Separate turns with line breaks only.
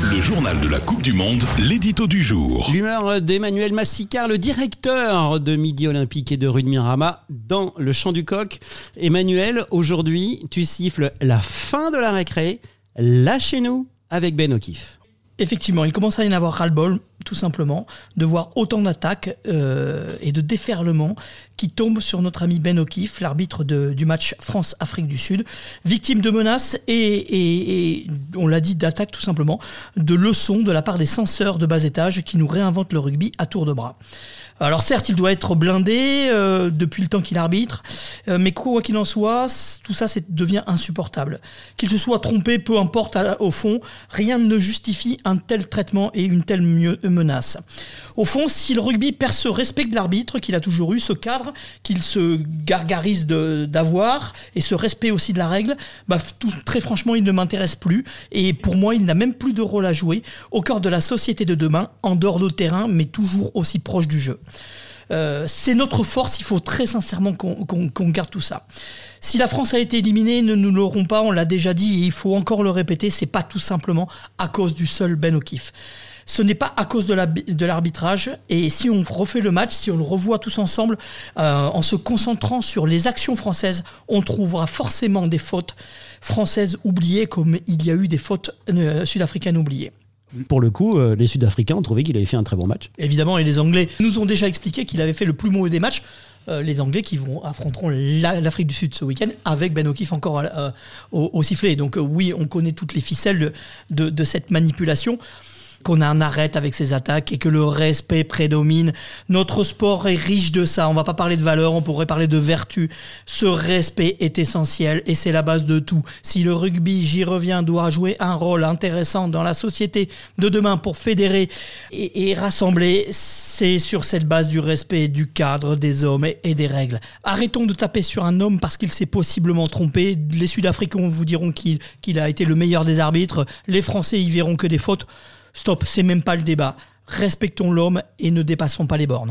Le journal de la Coupe du Monde, l'édito du jour.
L'humeur d'Emmanuel Massicard, le directeur de Midi Olympique et de Rue de Mirama, dans le champ du coq. Emmanuel, aujourd'hui, tu siffles la fin de la récré. Lâchez-nous avec Ben O'Keefe.
Effectivement, il commence à y en avoir ras-le-bol, tout simplement, de voir autant d'attaques euh, et de déferlements qui tombent sur notre ami Ben O'Keefe, l'arbitre du match France-Afrique du Sud, victime de menaces et, on l'a dit, d'attaques tout simplement, de leçons de la part des censeurs de bas étage qui nous réinventent le rugby à tour de bras. Alors certes, il doit être blindé euh, depuis le temps qu'il arbitre, euh, mais quoi qu'il en soit, tout ça devient insupportable. Qu'il se soit trompé, peu importe au fond, rien ne justifie un tel traitement et une telle menace. Au fond, si le rugby perd ce respect de l'arbitre qu'il a toujours eu, ce cadre qu'il se gargarise d'avoir, et ce respect aussi de la règle, bah, très franchement, il ne m'intéresse plus. Et pour moi, il n'a même plus de rôle à jouer au cœur de la société de demain, en dehors de terrain, mais toujours aussi proche du jeu. Euh, c'est notre force, il faut très sincèrement qu'on garde tout ça. Si la France a été éliminée, ne nous l'aurons pas, on l'a déjà dit et il faut encore le répéter, c'est pas tout simplement à cause du seul Ben O'Keefe. Ce n'est pas à cause de l'arbitrage. et si on refait le match, si on le revoit tous ensemble, euh, en se concentrant sur les actions françaises, on trouvera forcément des fautes françaises oubliées comme il y a eu des fautes euh, sud-africaines oubliées.
Pour le coup, euh, les Sud-Africains ont trouvé qu'il avait fait un très bon match.
Évidemment, et les Anglais nous ont déjà expliqué qu'il avait fait le plus mauvais des matchs. Euh, les Anglais qui vont affronteront l'Afrique du Sud ce week-end avec Ben O'Keefe encore euh, au, sifflet. Donc oui, on connaît toutes les ficelles de cette manipulation qu'on un arrête avec ces attaques et que le respect prédomine. Notre sport est riche de ça. On va pas parler de valeur, on pourrait parler de vertu. Ce respect est essentiel et c'est la base de tout. Si le rugby, j'y reviens, doit jouer un rôle intéressant dans la société de demain pour fédérer et, rassembler, c'est sur cette base du respect du cadre des hommes et, des règles. Arrêtons de taper sur un homme parce qu'il s'est possiblement trompé. Les Sud-Africains vous diront qu'il a été le meilleur des arbitres. Les Français y verront que des fautes. Stop, c'est même pas le débat. Respectons l'homme et ne dépassons pas les bornes.